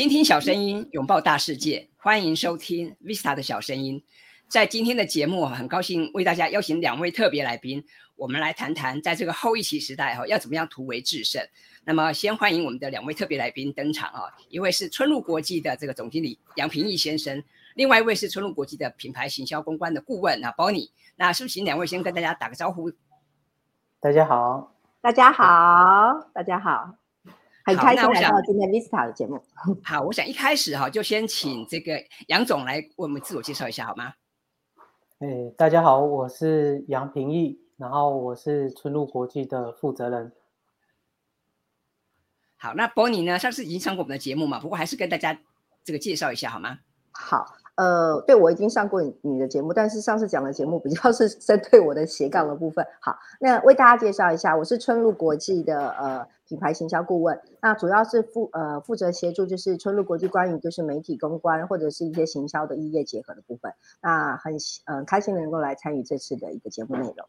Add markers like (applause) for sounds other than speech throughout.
倾听小声音，拥抱大世界，欢迎收听 Vista 的小声音。在今天的节目，很高兴为大家邀请两位特别来宾，我们来谈谈在这个后疫情时代哈，要怎么样突围制胜。那么，先欢迎我们的两位特别来宾登场啊！一位是春露国际的这个总经理杨平义先生，另外一位是春露国际的品牌行销公关的顾问啊，Bonnie。那是不是请两位先跟大家打个招呼？大家好，大家好，大家好，很开心来到今天 Vista 的节目。(laughs) 好，我想一开始哈，就先请这个杨总来为我们自我介绍一下，好吗？哎，大家好，我是杨平义，然后我是春露国际的负责人。好，那 Bonnie 呢？上次已经上过我们的节目嘛，不过还是跟大家这个介绍一下好吗？好。呃，对我已经上过你的节目，但是上次讲的节目比较 (laughs) 是针对我的斜杠的部分。好，那为大家介绍一下，我是春露国际的呃品牌行销顾问，那主要是负呃负责协助就是春露国际关于就是媒体公关或者是一些行销的异业结合的部分。那很呃开心能够来参与这次的一个节目内容。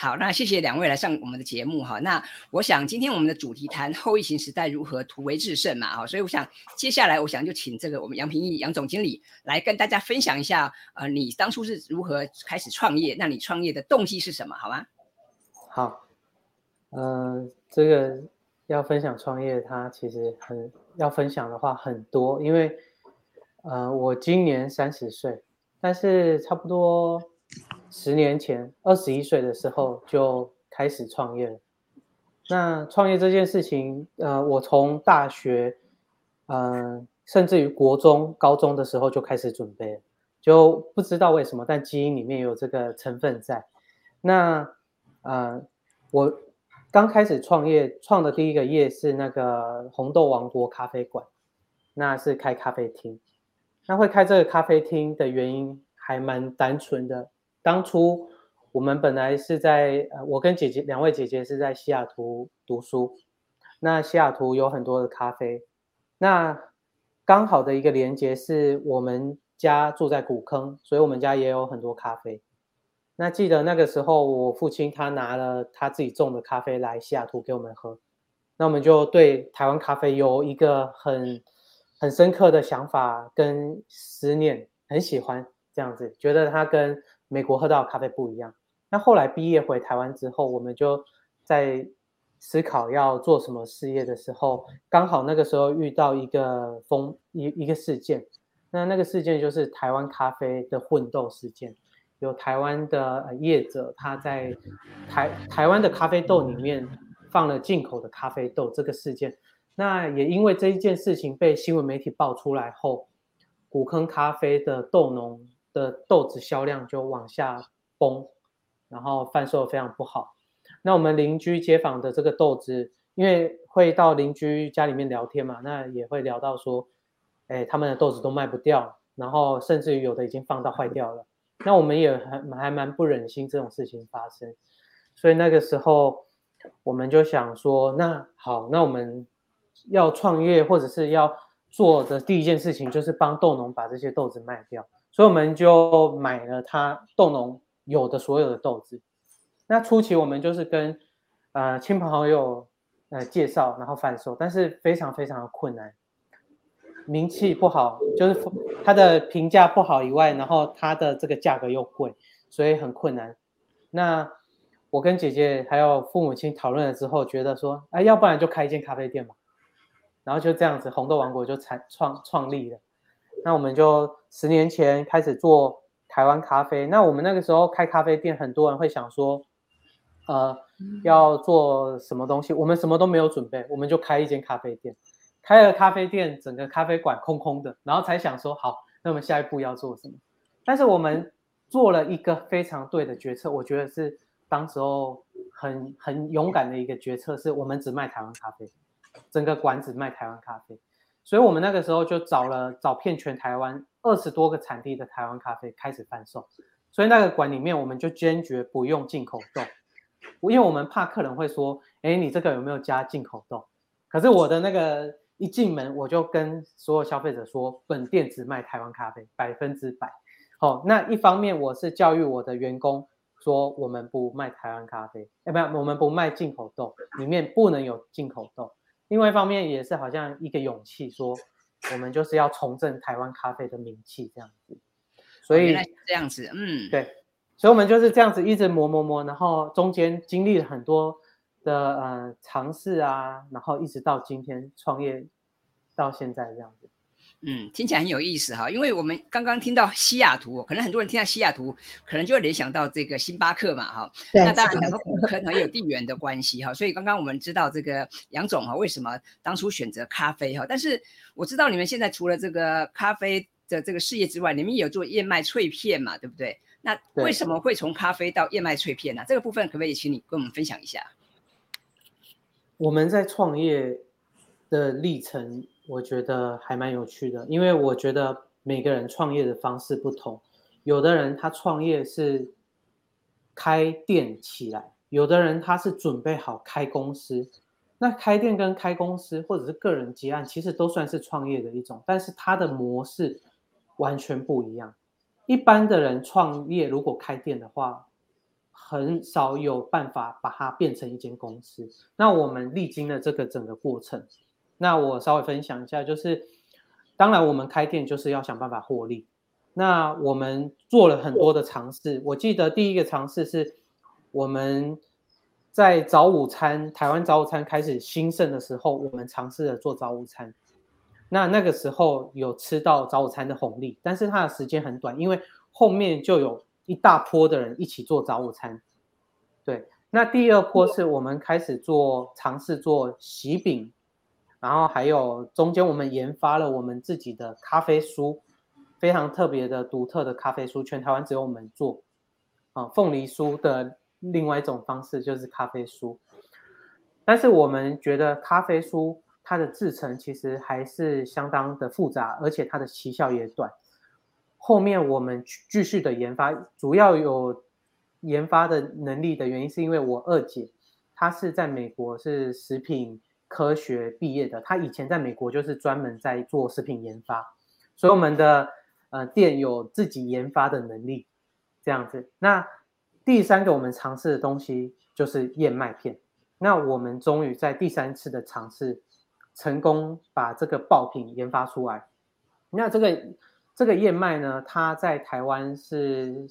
好，那谢谢两位来上我们的节目哈。那我想今天我们的主题谈后疫情时代如何突围制胜嘛哈，所以我想接下来我想就请这个我们杨平义杨总经理来跟大家分享一下，呃，你当初是如何开始创业？那你创业的动机是什么？好吗？好，呃，这个要分享创业，它其实很要分享的话很多，因为呃，我今年三十岁，但是差不多。十年前，二十一岁的时候就开始创业了。那创业这件事情，呃，我从大学，嗯，甚至于国中、高中的时候就开始准备，就不知道为什么，但基因里面有这个成分在。那，呃，我刚开始创业，创的第一个业是那个红豆王国咖啡馆，那是开咖啡厅。那会开这个咖啡厅的原因还蛮单纯的。当初我们本来是在，我跟姐姐两位姐姐是在西雅图读书。那西雅图有很多的咖啡，那刚好的一个连接是我们家住在古坑，所以我们家也有很多咖啡。那记得那个时候，我父亲他拿了他自己种的咖啡来西雅图给我们喝，那我们就对台湾咖啡有一个很很深刻的想法跟思念，很喜欢这样子，觉得它跟美国喝到的咖啡不一样。那后来毕业回台湾之后，我们就在思考要做什么事业的时候，刚好那个时候遇到一个风一一个事件。那那个事件就是台湾咖啡的混豆事件，有台湾的业者他在台台湾的咖啡豆里面放了进口的咖啡豆这个事件。那也因为这一件事情被新闻媒体爆出来后，古坑咖啡的豆农。的豆子销量就往下崩，然后贩售非常不好。那我们邻居街坊的这个豆子，因为会到邻居家里面聊天嘛，那也会聊到说，哎，他们的豆子都卖不掉，然后甚至于有的已经放到坏掉了。那我们也还还蛮不忍心这种事情发生，所以那个时候我们就想说，那好，那我们要创业或者是要做的第一件事情，就是帮豆农把这些豆子卖掉。所以我们就买了他豆农有的所有的豆子。那初期我们就是跟呃亲朋好友呃介绍，然后贩售，但是非常非常的困难，名气不好，就是它的评价不好以外，然后它的这个价格又贵，所以很困难。那我跟姐姐还有父母亲讨论了之后，觉得说，哎，要不然就开一间咖啡店嘛。然后就这样子，红豆王国就产创创立了。那我们就十年前开始做台湾咖啡。那我们那个时候开咖啡店，很多人会想说，呃，要做什么东西？我们什么都没有准备，我们就开一间咖啡店。开了咖啡店，整个咖啡馆空空的，然后才想说，好，那我们下一步要做什么？但是我们做了一个非常对的决策，我觉得是当时候很很勇敢的一个决策，是我们只卖台湾咖啡，整个馆只卖台湾咖啡。所以我们那个时候就找了找遍全台湾二十多个产地的台湾咖啡开始贩售，所以那个馆里面我们就坚决不用进口豆，因为我们怕客人会说，哎，你这个有没有加进口豆？可是我的那个一进门我就跟所有消费者说，本店只卖台湾咖啡，百分之百。好，那一方面我是教育我的员工说，我们不卖台湾咖啡，哎，不，我们不卖进口豆，里面不能有进口豆。另外一方面也是好像一个勇气，说我们就是要重振台湾咖啡的名气，这样子。所以这样子，嗯，对，所以我们就是这样子一直磨磨磨，然后中间经历了很多的呃尝试啊，然后一直到今天创业到现在这样子。嗯，听起来很有意思哈，因为我们刚刚听到西雅图，可能很多人听到西雅图，可能就会联想到这个星巴克嘛哈。那当然两个可能有地缘的关系哈，所以刚刚我们知道这个杨总哈，为什么当初选择咖啡哈？但是我知道你们现在除了这个咖啡的这个事业之外，你们也有做燕麦脆片嘛，对不对？那为什么会从咖啡到燕麦脆片呢？这个部分可不可以请你跟我们分享一下？我们在创业的历程。我觉得还蛮有趣的，因为我觉得每个人创业的方式不同，有的人他创业是开店起来，有的人他是准备好开公司。那开店跟开公司或者是个人结案，其实都算是创业的一种，但是它的模式完全不一样。一般的人创业如果开店的话，很少有办法把它变成一间公司。那我们历经了这个整个过程。那我稍微分享一下，就是当然我们开店就是要想办法获利。那我们做了很多的尝试，我记得第一个尝试是我们在早午餐，台湾早午餐开始兴盛的时候，我们尝试着做早午餐。那那个时候有吃到早午餐的红利，但是它的时间很短，因为后面就有一大波的人一起做早午餐。对，那第二波是我们开始做尝试做喜饼。然后还有中间，我们研发了我们自己的咖啡酥，非常特别的、独特的咖啡酥，全台湾只有我们做。啊，凤梨酥的另外一种方式就是咖啡酥，但是我们觉得咖啡酥它的制成其实还是相当的复杂，而且它的奇效也短。后面我们继续的研发，主要有研发的能力的原因，是因为我二姐她是在美国是食品。科学毕业的，他以前在美国就是专门在做食品研发，所以我们的呃店有自己研发的能力，这样子。那第三个我们尝试的东西就是燕麦片，那我们终于在第三次的尝试成功把这个爆品研发出来。那这个这个燕麦呢，它在台湾是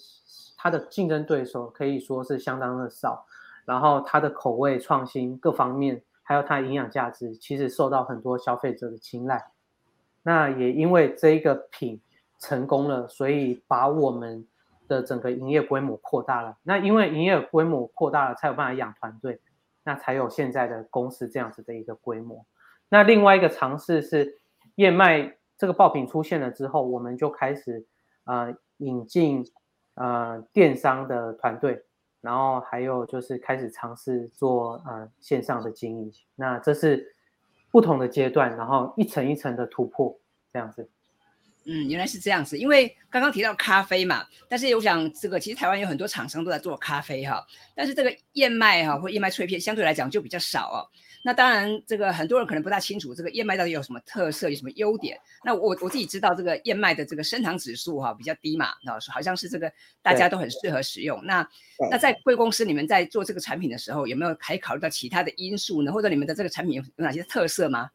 它的竞争对手可以说是相当的少，然后它的口味创新各方面。还有它营养价值，其实受到很多消费者的青睐。那也因为这一个品成功了，所以把我们的整个营业规模扩大了。那因为营业规模扩大了，才有办法养团队，那才有现在的公司这样子的一个规模。那另外一个尝试是燕麦这个爆品出现了之后，我们就开始呃引进呃电商的团队。然后还有就是开始尝试做呃线上的经营，那这是不同的阶段，然后一层一层的突破这样子。嗯，原来是这样子，因为刚刚提到咖啡嘛，但是我想这个其实台湾有很多厂商都在做咖啡哈，但是这个燕麦哈或燕麦脆片相对来讲就比较少哦。那当然，这个很多人可能不大清楚这个燕麦到底有什么特色，有什么优点。那我我自己知道，这个燕麦的这个升糖指数哈比较低嘛，那好像是这个大家都很适合使用。那那在贵公司你们在做这个产品的时候，有没有还考虑到其他的因素呢？或者你们的这个产品有有哪些特色吗？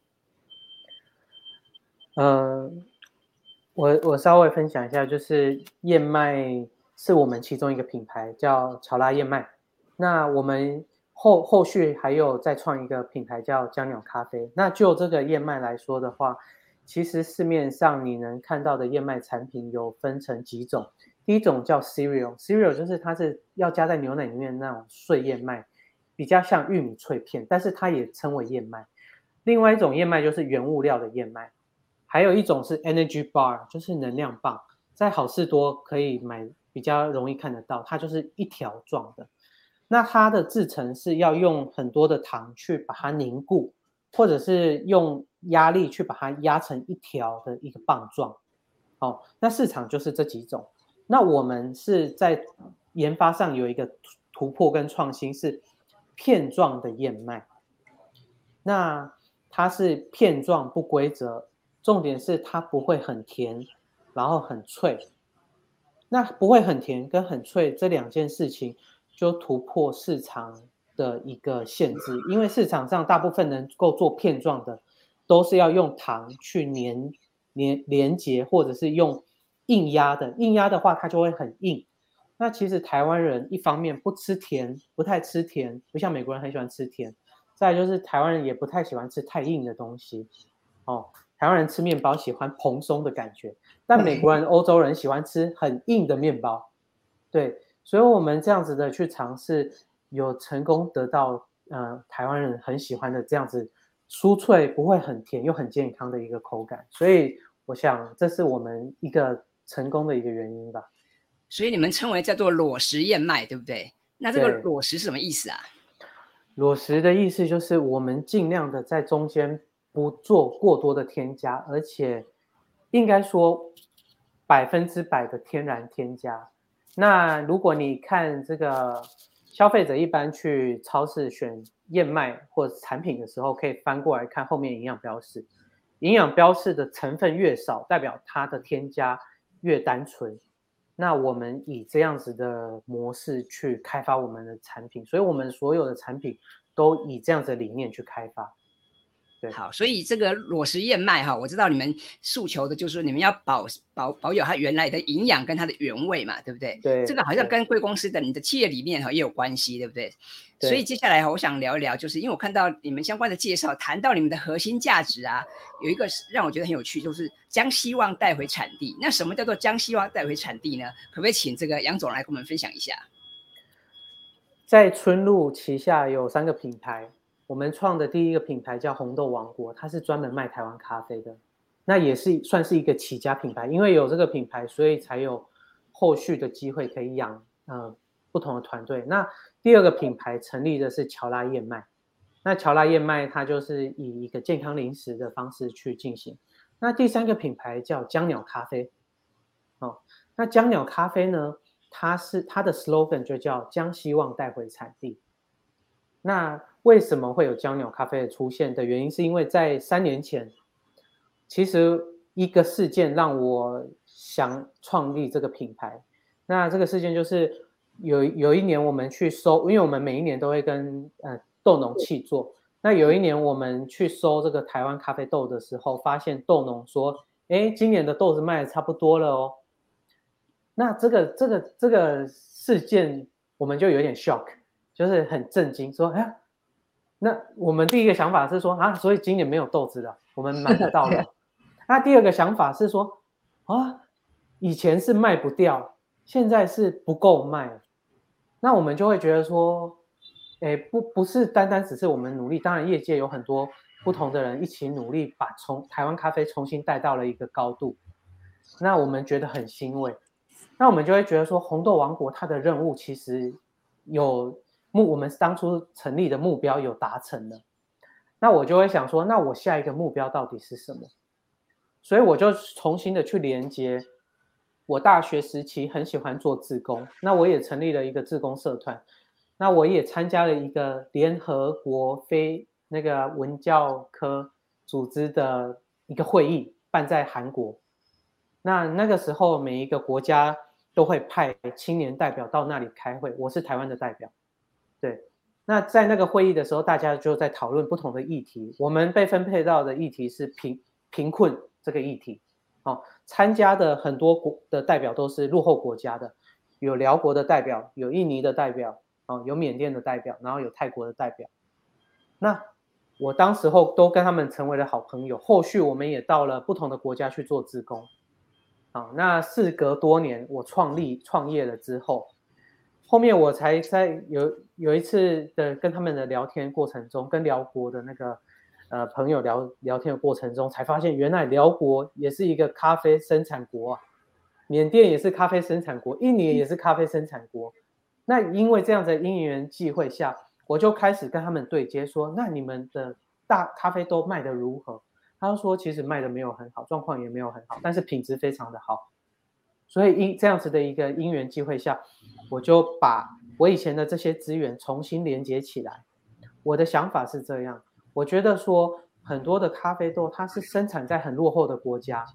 嗯，我我稍微分享一下，就是燕麦是我们其中一个品牌，叫乔拉燕麦。那我们。后后续还有再创一个品牌叫江鸟咖啡。那就这个燕麦来说的话，其实市面上你能看到的燕麦产品有分成几种。第一种叫 cereal，cereal 就是它是要加在牛奶里面那种碎燕麦，比较像玉米脆片，但是它也称为燕麦。另外一种燕麦就是原物料的燕麦。还有一种是 energy bar，就是能量棒，在好事多可以买，比较容易看得到，它就是一条状的。那它的制成是要用很多的糖去把它凝固，或者是用压力去把它压成一条的一个棒状。哦，那市场就是这几种。那我们是在研发上有一个突破跟创新，是片状的燕麦。那它是片状不规则，重点是它不会很甜，然后很脆。那不会很甜跟很脆这两件事情。就突破市场的一个限制，因为市场上大部分能够做片状的，都是要用糖去粘连连接，或者是用硬压的，硬压的话它就会很硬。那其实台湾人一方面不吃甜，不太吃甜，不像美国人很喜欢吃甜。再就是台湾人也不太喜欢吃太硬的东西，哦，台湾人吃面包喜欢蓬松的感觉，但美国人、欧洲人喜欢吃很硬的面包。对，所以我们这样子的去尝试，有成功得到呃台湾人很喜欢的这样子酥脆不会很甜又很健康的一个口感。所以我想这是我们一个成功的一个原因吧。所以你们称为叫做裸食燕麦，对不对？那这个裸食是什么意思啊？裸食的意思就是我们尽量的在中间不做过多的添加，而且应该说百分之百的天然添加。那如果你看这个消费者一般去超市选燕麦或产品的时候，可以翻过来看后面营养标示，营养标示的成分越少，代表它的添加越单纯。那我们以这样子的模式去开发我们的产品，所以我们所有的产品都以这样子的理念去开发。好，所以这个裸食燕麦哈，我知道你们诉求的就是你们要保保保有它原来的营养跟它的原味嘛，对不对？对，这个好像跟贵公司的你的企业理念哈也有关系，对不对？所以接下来哈，我想聊一聊，就是因为我看到你们相关的介绍，谈到你们的核心价值啊，有一个让我觉得很有趣，就是将希望带回产地。那什么叫做将希望带回产地呢？可不可以请这个杨总来跟我们分享一下？在春露旗下有三个品牌。我们创的第一个品牌叫红豆王国，它是专门卖台湾咖啡的，那也是算是一个起家品牌。因为有这个品牌，所以才有后续的机会可以养呃不同的团队。那第二个品牌成立的是乔拉燕麦，那乔拉燕麦它就是以一个健康零食的方式去进行。那第三个品牌叫江鸟咖啡，哦，那江鸟咖啡呢，它是它的 slogan 就叫将希望带回产地。那为什么会有江鸟咖啡的出现的原因，是因为在三年前，其实一个事件让我想创立这个品牌。那这个事件就是有有一年我们去收，因为我们每一年都会跟呃豆农契作。那有一年我们去收这个台湾咖啡豆的时候，发现豆农说：“哎，今年的豆子卖的差不多了哦。”那这个这个这个事件，我们就有点 shock。就是很震惊，说哎，那我们第一个想法是说啊，所以今年没有豆子了，我们买不到了。(laughs) 那第二个想法是说啊，以前是卖不掉，现在是不够卖，那我们就会觉得说，哎，不不是单单只是我们努力，当然业界有很多不同的人一起努力，把从台湾咖啡重新带到了一个高度，那我们觉得很欣慰，那我们就会觉得说，红豆王国它的任务其实有。目我们当初成立的目标有达成了，那我就会想说，那我下一个目标到底是什么？所以我就重新的去连接。我大学时期很喜欢做志工，那我也成立了一个志工社团，那我也参加了一个联合国非那个文教科组织的一个会议，办在韩国。那那个时候每一个国家都会派青年代表到那里开会，我是台湾的代表。对，那在那个会议的时候，大家就在讨论不同的议题。我们被分配到的议题是贫贫困这个议题。哦，参加的很多国的代表都是落后国家的，有辽国的代表，有印尼的代表，哦，有缅甸的代表，然后有泰国的代表。那我当时候都跟他们成为了好朋友。后续我们也到了不同的国家去做志工。好，那事隔多年，我创立创业了之后。后面我才在有有一次的跟他们的聊天过程中，跟辽国的那个呃朋友聊聊天的过程中，才发现原来辽国也是一个咖啡生产国啊，缅甸也是咖啡生产国，印尼也是咖啡生产国。那因为这样的因缘际会下，我就开始跟他们对接，说那你们的大咖啡都卖得如何？他说其实卖的没有很好，状况也没有很好，但是品质非常的好。所以因这样子的一个因缘机会下，我就把我以前的这些资源重新连接起来。我的想法是这样，我觉得说很多的咖啡豆它是生产在很落后的国家，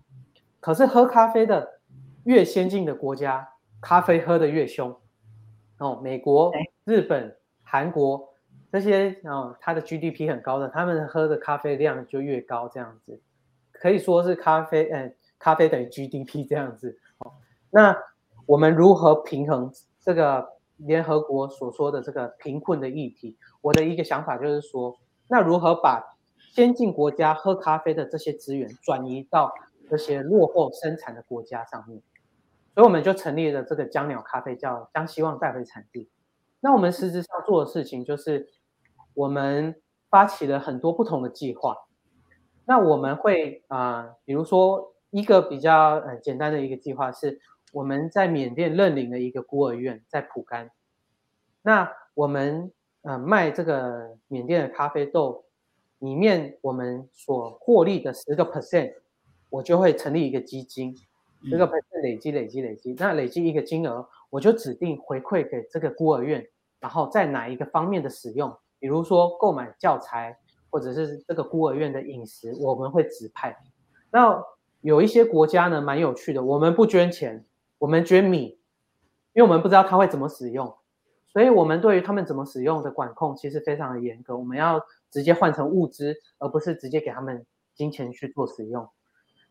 可是喝咖啡的越先进的国家，咖啡喝的越凶。哦，美国、日本、韩国这些哦，它的 GDP 很高的，他们喝的咖啡量就越高这样子。可以说是咖啡，嗯，咖啡等于 GDP 这样子。那我们如何平衡这个联合国所说的这个贫困的议题？我的一个想法就是说，那如何把先进国家喝咖啡的这些资源转移到这些落后生产的国家上面？所以我们就成立了这个江鸟咖啡，叫将希望带回产地。那我们实质上做的事情就是，我们发起了很多不同的计划。那我们会啊，比如说一个比较呃简单的一个计划是，我们在缅甸认领了一个孤儿院在蒲甘。那我们呃卖这个缅甸的咖啡豆，里面我们所获利的十个 percent，我就会成立一个基金。这个 percent 累积累积累积，那累积一个金额，我就指定回馈给这个孤儿院，然后在哪一个方面的使用，比如说购买教材，或者是这个孤儿院的饮食，我们会指派。那有一些国家呢，蛮有趣的，我们不捐钱，我们捐米，因为我们不知道他会怎么使用，所以我们对于他们怎么使用的管控其实非常的严格，我们要直接换成物资，而不是直接给他们金钱去做使用。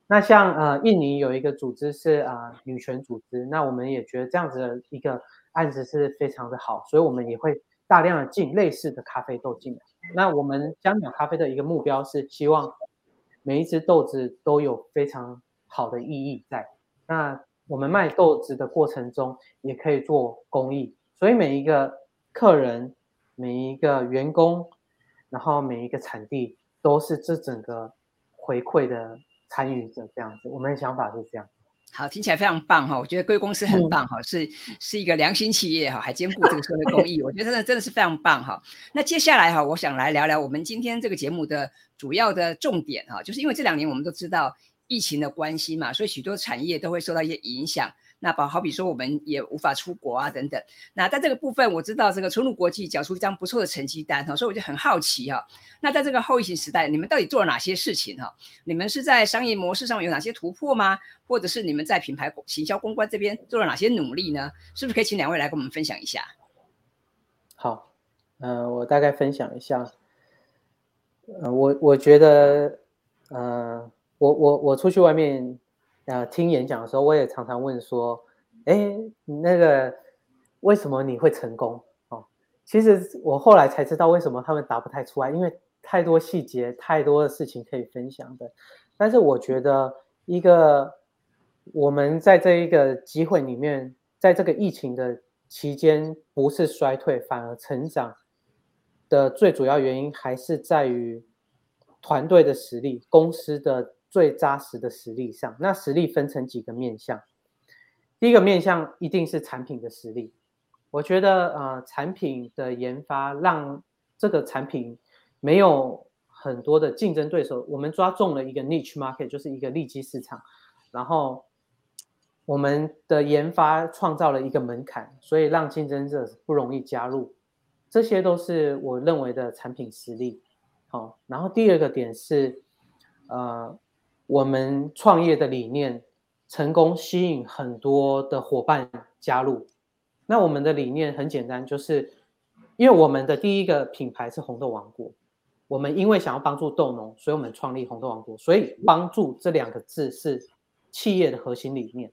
那像呃，印尼有一个组织是啊女权组织，那我们也觉得这样子的一个案子是非常的好，所以我们也会大量的进类似的咖啡豆进来。那我们香鸟咖啡的一个目标是希望每一只豆子都有非常好的意义在。那我们卖豆子的过程中也可以做公益，所以每一个客人、每一个员工，然后每一个产地都是这整个回馈的。参与者这样子，我们的想法是这样。好，听起来非常棒哈！我觉得贵公司很棒哈，是是一个良心企业哈，还兼顾这个社会公益，我觉得真的真的是非常棒哈。那接下来哈，我想来聊聊我们今天这个节目的主要的重点哈，就是因为这两年我们都知道疫情的关系嘛，所以许多产业都会受到一些影响。那好好比说，我们也无法出国啊，等等。那在这个部分，我知道这个春路国际缴出一张不错的成绩单哈，所以我就很好奇哈。那在这个后疫情时代，你们到底做了哪些事情哈？你们是在商业模式上有哪些突破吗？或者是你们在品牌行销公关这边做了哪些努力呢？是不是可以请两位来跟我们分享一下？好，嗯，我大概分享一下。呃，我我觉得，呃，我我我出去外面。呃，听演讲的时候，我也常常问说：“哎，那个为什么你会成功？”哦，其实我后来才知道为什么他们答不太出来，因为太多细节，太多的事情可以分享的。但是我觉得，一个我们在这一个机会里面，在这个疫情的期间，不是衰退，反而成长的最主要原因，还是在于团队的实力，公司的。最扎实的实力上，那实力分成几个面向。第一个面向一定是产品的实力。我觉得，呃，产品的研发让这个产品没有很多的竞争对手。我们抓中了一个 niche market，就是一个利基市场。然后，我们的研发创造了一个门槛，所以让竞争者不容易加入。这些都是我认为的产品实力。好，然后第二个点是，呃。我们创业的理念成功吸引很多的伙伴加入。那我们的理念很简单，就是因为我们的第一个品牌是红豆王国，我们因为想要帮助豆农，所以我们创立红豆王国。所以帮助这两个字是企业的核心理念。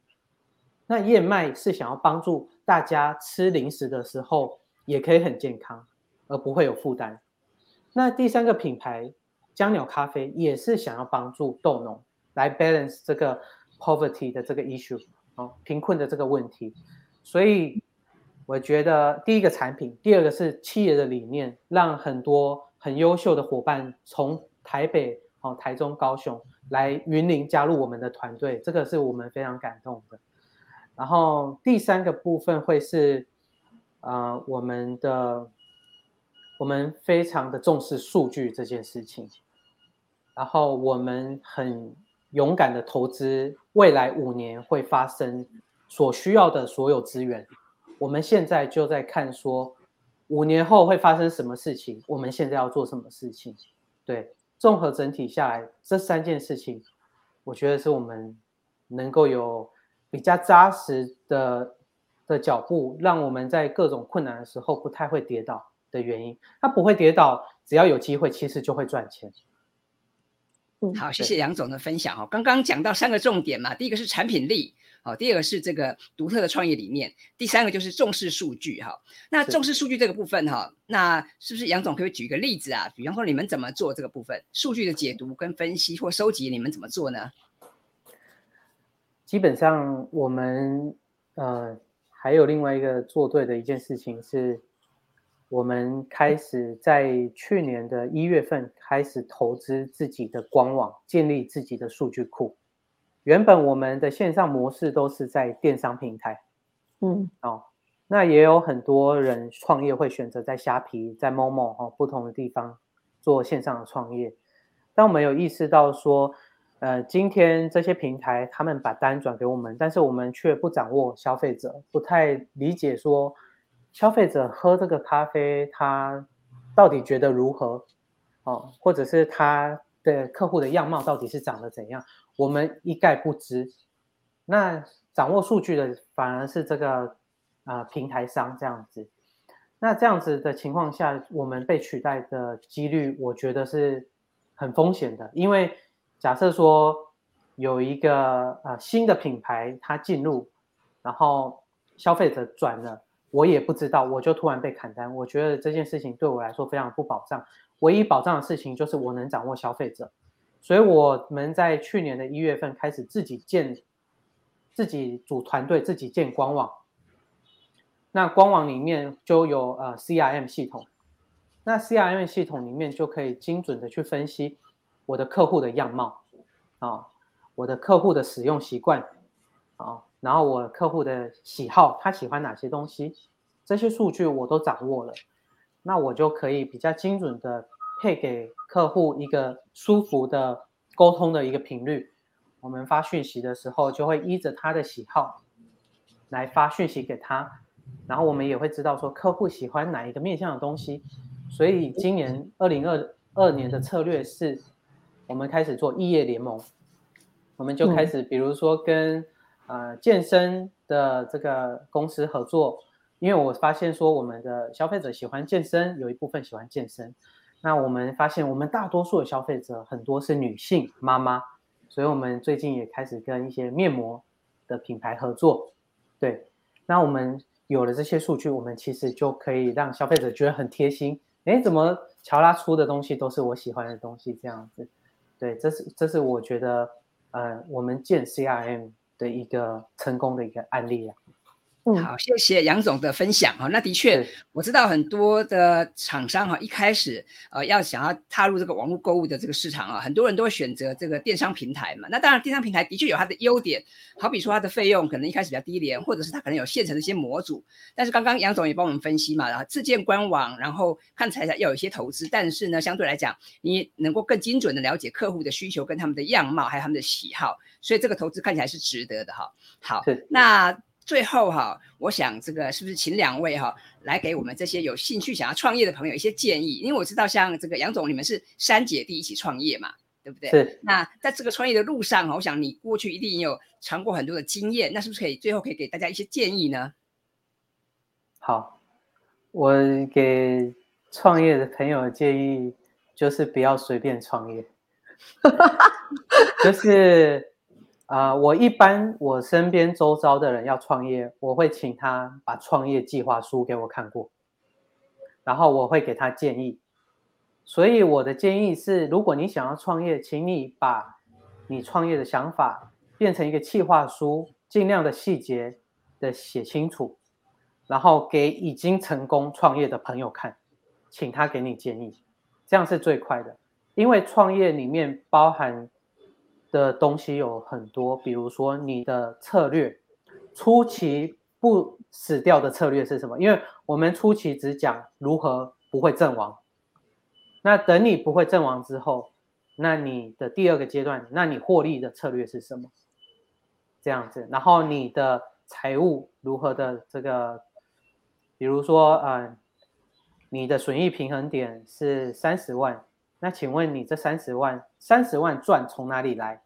那燕麦是想要帮助大家吃零食的时候也可以很健康，而不会有负担。那第三个品牌江鸟咖啡也是想要帮助豆农。来 balance 这个 poverty 的这个 issue，哦，贫困的这个问题，所以我觉得第一个产品，第二个是企业的理念，让很多很优秀的伙伴从台北、哦台中、高雄来云林加入我们的团队，这个是我们非常感动的。然后第三个部分会是，呃，我们的我们非常的重视数据这件事情，然后我们很。勇敢的投资，未来五年会发生所需要的所有资源。我们现在就在看，说五年后会发生什么事情，我们现在要做什么事情。对，综合整体下来，这三件事情，我觉得是我们能够有比较扎实的的脚步，让我们在各种困难的时候不太会跌倒的原因。它不会跌倒，只要有机会，其实就会赚钱。嗯，好，谢谢杨总的分享哈。刚刚讲到三个重点嘛，第一个是产品力，好，第二个是这个独特的创业理念，第三个就是重视数据哈。那重视数据这个部分哈，那是不是杨总可以举个例子啊？比方说你们怎么做这个部分数据的解读跟分析或收集，你们怎么做呢？基本上我们呃还有另外一个做对的一件事情是。我们开始在去年的一月份开始投资自己的官网，建立自己的数据库。原本我们的线上模式都是在电商平台，嗯，哦，那也有很多人创业会选择在虾皮、在某某哦不同的地方做线上的创业。但我们有意识到说，呃，今天这些平台他们把单转给我们，但是我们却不掌握消费者，不太理解说。消费者喝这个咖啡，他到底觉得如何？哦，或者是他的客户的样貌到底是长得怎样？我们一概不知。那掌握数据的反而是这个啊平台商这样子。那这样子的情况下，我们被取代的几率，我觉得是很风险的。因为假设说有一个呃新的品牌它进入，然后消费者转了。我也不知道，我就突然被砍单。我觉得这件事情对我来说非常不保障。唯一保障的事情就是我能掌握消费者，所以我们在去年的一月份开始自己建、自己组团队、自己建官网。那官网里面就有呃 CRM 系统，那 CRM 系统里面就可以精准的去分析我的客户的样貌啊，我的客户的使用习惯啊。然后我客户的喜好，他喜欢哪些东西，这些数据我都掌握了，那我就可以比较精准的配给客户一个舒服的沟通的一个频率。我们发讯息的时候，就会依着他的喜好来发讯息给他，然后我们也会知道说客户喜欢哪一个面向的东西。所以今年二零二二年的策略是，我们开始做异业联盟，我们就开始比如说跟。呃，健身的这个公司合作，因为我发现说我们的消费者喜欢健身，有一部分喜欢健身。那我们发现我们大多数的消费者很多是女性妈妈，所以我们最近也开始跟一些面膜的品牌合作。对，那我们有了这些数据，我们其实就可以让消费者觉得很贴心。哎，怎么乔拉出的东西都是我喜欢的东西？这样子，对，这是这是我觉得，呃，我们建 CRM。的一个成功的一个案例啊。好，谢谢杨总的分享哈。那的确，我知道很多的厂商哈，一开始呃要想要踏入这个网络购物的这个市场啊，很多人都会选择这个电商平台嘛。那当然，电商平台的确有它的优点，好比说它的费用可能一开始比较低廉，或者是它可能有现成的一些模组。但是刚刚杨总也帮我们分析嘛，然后自建官网，然后看起来要有一些投资，但是呢，相对来讲，你能够更精准的了解客户的需求跟他们的样貌，还有他们的喜好，所以这个投资看起来是值得的哈。好，那。最后哈，我想这个是不是请两位哈来给我们这些有兴趣想要创业的朋友一些建议？因为我知道像这个杨总，你们是三姐弟一起创业嘛，对不对？是。那在这个创业的路上，我想你过去一定有尝过很多的经验，那是不是可以最后可以给大家一些建议呢？好，我给创业的朋友的建议就是不要随便创业，(laughs) 就是。啊，我一般我身边周遭的人要创业，我会请他把创业计划书给我看过，然后我会给他建议。所以我的建议是，如果你想要创业，请你把你创业的想法变成一个计划书，尽量的细节的写清楚，然后给已经成功创业的朋友看，请他给你建议，这样是最快的，因为创业里面包含。的东西有很多，比如说你的策略，初期不死掉的策略是什么？因为我们初期只讲如何不会阵亡，那等你不会阵亡之后，那你的第二个阶段，那你获利的策略是什么？这样子，然后你的财务如何的这个，比如说，嗯，你的损益平衡点是三十万。那请问你这三十万，三十万赚从哪里来？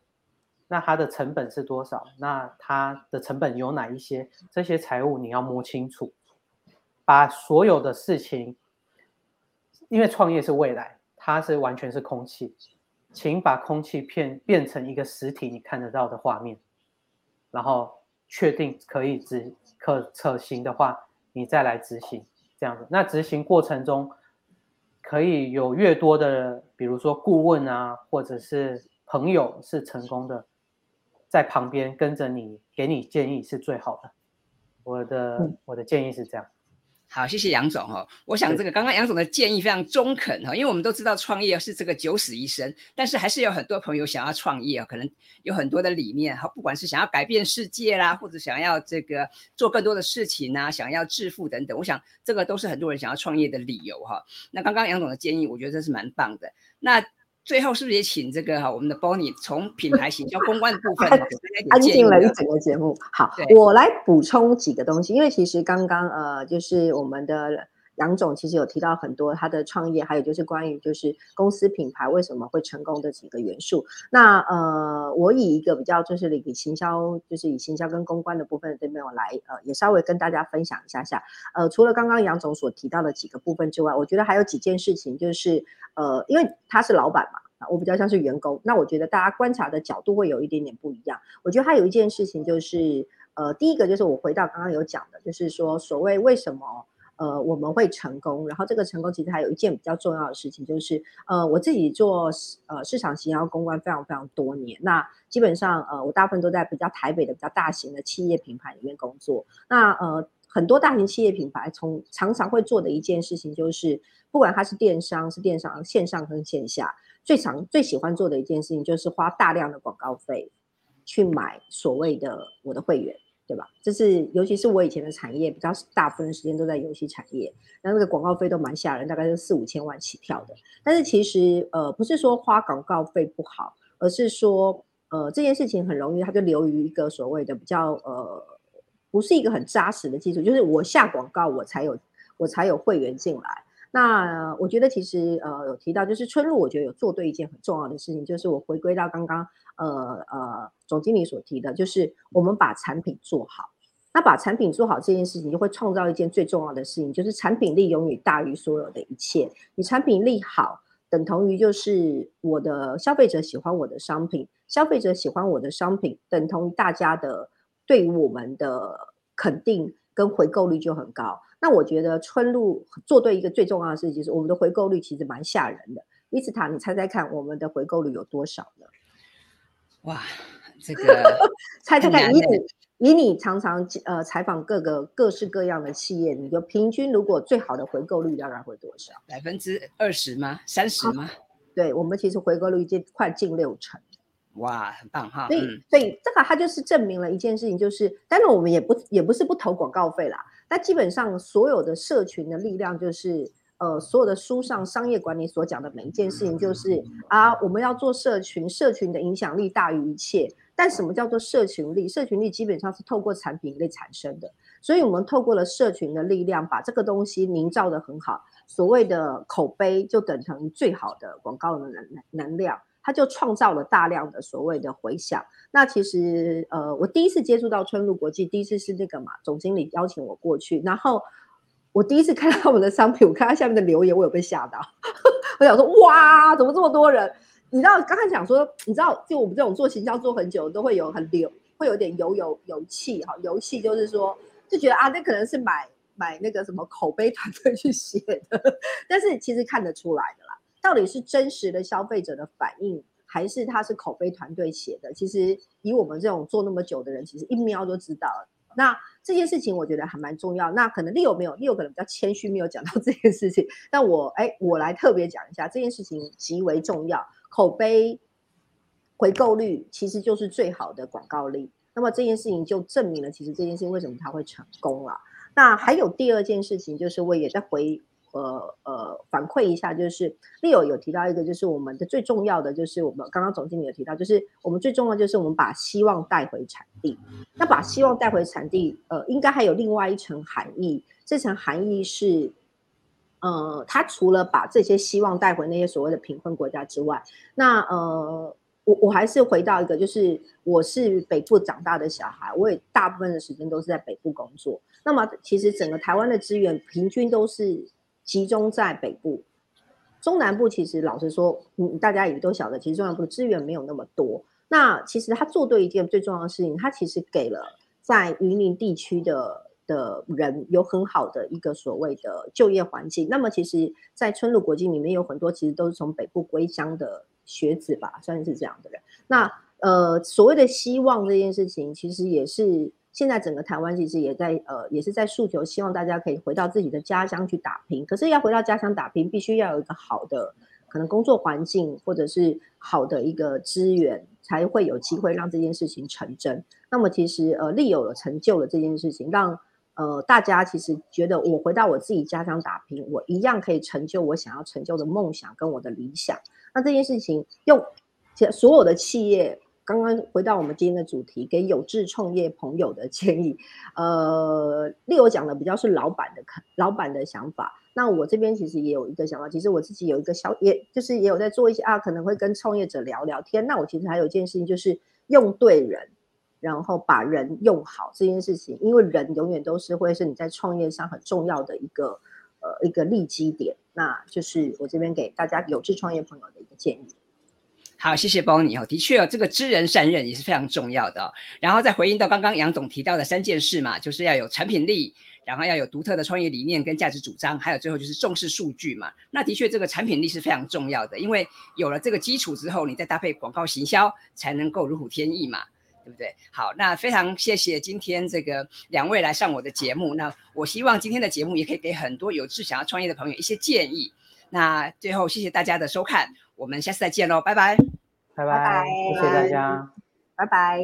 那它的成本是多少？那它的成本有哪一些？这些财务你要摸清楚，把所有的事情，因为创业是未来，它是完全是空气，请把空气片变成一个实体你看得到的画面，然后确定可以执可可行的话，你再来执行这样子。那执行过程中，可以有越多的，比如说顾问啊，或者是朋友是成功的，在旁边跟着你，给你建议是最好的。我的我的建议是这样。好，谢谢杨总哈。我想这个刚刚杨总的建议非常中肯哈，因为我们都知道创业是这个九死一生，但是还是有很多朋友想要创业啊，可能有很多的理念哈，不管是想要改变世界啦，或者想要这个做更多的事情啊，想要致富等等，我想这个都是很多人想要创业的理由哈。那刚刚杨总的建议，我觉得这是蛮棒的。那最后是不是也请这个哈我们的 Bonnie 从品牌行销公关的部分安静了一整个节目？好，我来补充几个东西，因为其实刚刚呃就是我们的。杨总其实有提到很多他的创业，还有就是关于就是公司品牌为什么会成功的几个元素。那呃，我以一个比较就是以行销，就是以行销跟公关的部分这边我来呃，也稍微跟大家分享一下下。呃，除了刚刚杨总所提到的几个部分之外，我觉得还有几件事情，就是呃，因为他是老板嘛，我比较像是员工，那我觉得大家观察的角度会有一点点不一样。我觉得还有一件事情就是，呃，第一个就是我回到刚刚有讲的，就是说所谓为什么。呃，我们会成功。然后这个成功其实还有一件比较重要的事情，就是呃，我自己做呃市场行销公关非常非常多年。那基本上呃，我大部分都在比较台北的比较大型的企业品牌里面工作。那呃，很多大型企业品牌从常常会做的一件事情，就是不管它是电商是电商线上跟线下，最常最喜欢做的一件事情，就是花大量的广告费去买所谓的我的会员。对吧？这是尤其是我以前的产业，比较大部分时间都在游戏产业，那那个广告费都蛮吓人，大概是四五千万起跳的。但是其实呃，不是说花广告费不好，而是说呃这件事情很容易它就流于一个所谓的比较呃，不是一个很扎实的基础，就是我下广告我才有我才有会员进来。那我觉得其实呃有提到，就是春露，我觉得有做对一件很重要的事情，就是我回归到刚刚呃呃总经理所提的，就是我们把产品做好。那把产品做好这件事情，就会创造一件最重要的事情，就是产品力永远大于所有的一切。你产品力好，等同于就是我的消费者喜欢我的商品，消费者喜欢我的商品，等同于大家的对于我们的肯定跟回购率就很高。那我觉得春露做对一个最重要的事情，就是我们的回购率其实蛮吓人的。伊斯塔，你猜猜看，我们的回购率有多少呢？哇，这个 (laughs) 猜猜看，以你以你常常呃采访各个各式各样的企业，你就平均如果最好的回购率大概会多少？百分之二十吗？三十吗？对我们其实回购率已经快近六成。哇，很棒哈！所以，所以这个它就是证明了一件事情，就是，当然我们也不也不是不投广告费啦。那基本上所有的社群的力量，就是呃，所有的书上商业管理所讲的每一件事情，就是啊，我们要做社群，社群的影响力大于一切。但什么叫做社群力？社群力基本上是透过产品力产生的。所以我们透过了社群的力量，把这个东西营造的很好。所谓的口碑，就等同于最好的广告的能能量。他就创造了大量的所谓的回响。那其实，呃，我第一次接触到春露国际，第一次是那个嘛，总经理邀请我过去，然后我第一次看到我们的商品，我看到下面的留言，我有被吓到。(laughs) 我想说，哇，怎么这么多人？你知道，刚才讲说，你知道，就我们这种做行销做很久，都会有很流，会有点油油油气哈，油气就是说，就觉得啊，那可能是买买那个什么口碑团队去写的，(laughs) 但是其实看得出来的。到底是真实的消费者的反应，还是他是口碑团队写的？其实以我们这种做那么久的人，其实一瞄就知道了。那这件事情我觉得还蛮重要。那可能 Leo 没有，Leo 可能比较谦虚，没有讲到 (laughs) 这件事情。但我哎，我来特别讲一下这件事情极为重要。口碑回购率其实就是最好的广告力。那么这件事情就证明了，其实这件事情为什么它会成功了。那还有第二件事情，就是我也在回。呃呃，反馈一下，就是 Leo 有提到一个，就是我们的最重要的，就是我们刚刚总经理有提到，就是我们最重要就是我们把希望带回产地。那把希望带回产地，呃，应该还有另外一层含义。这层含义是，呃，他除了把这些希望带回那些所谓的贫困国家之外，那呃，我我还是回到一个，就是我是北部长大的小孩，我也大部分的时间都是在北部工作。那么其实整个台湾的资源平均都是。集中在北部，中南部其实老实说，嗯，大家也都晓得，其实中南部的资源没有那么多。那其实他做对一件最重要的事情，他其实给了在云林地区的的人有很好的一个所谓的就业环境。那么其实，在春鹿国际里面有很多其实都是从北部归乡的学子吧，算是这样的人。那呃，所谓的希望这件事情，其实也是。现在整个台湾其实也在呃，也是在诉求，希望大家可以回到自己的家乡去打拼。可是要回到家乡打拼，必须要有一个好的可能工作环境，或者是好的一个资源，才会有机会让这件事情成真。那么其实呃，立有了成就了这件事情，让呃大家其实觉得我回到我自己家乡打拼，我一样可以成就我想要成就的梦想跟我的理想。那这件事情用所有的企业。刚刚回到我们今天的主题，给有志创业朋友的建议。呃，例如讲的比较是老板的看老板的想法。那我这边其实也有一个想法，其实我自己有一个小，也就是也有在做一些啊，可能会跟创业者聊聊天。那我其实还有一件事情，就是用对人，然后把人用好这件事情，因为人永远都是会是你在创业上很重要的一个呃一个利基点。那就是我这边给大家有志创业朋友的一个建议。好，谢谢 Bonny 哦。的确哦，这个知人善任也是非常重要的。然后再回应到刚刚杨总提到的三件事嘛，就是要有产品力，然后要有独特的创业理念跟价值主张，还有最后就是重视数据嘛。那的确，这个产品力是非常重要的，因为有了这个基础之后，你再搭配广告行销，才能够如虎添翼嘛，对不对？好，那非常谢谢今天这个两位来上我的节目。那我希望今天的节目也可以给很多有志想要创业的朋友一些建议。那最后，谢谢大家的收看，我们下次再见喽，拜拜，拜拜，谢谢大家，拜拜。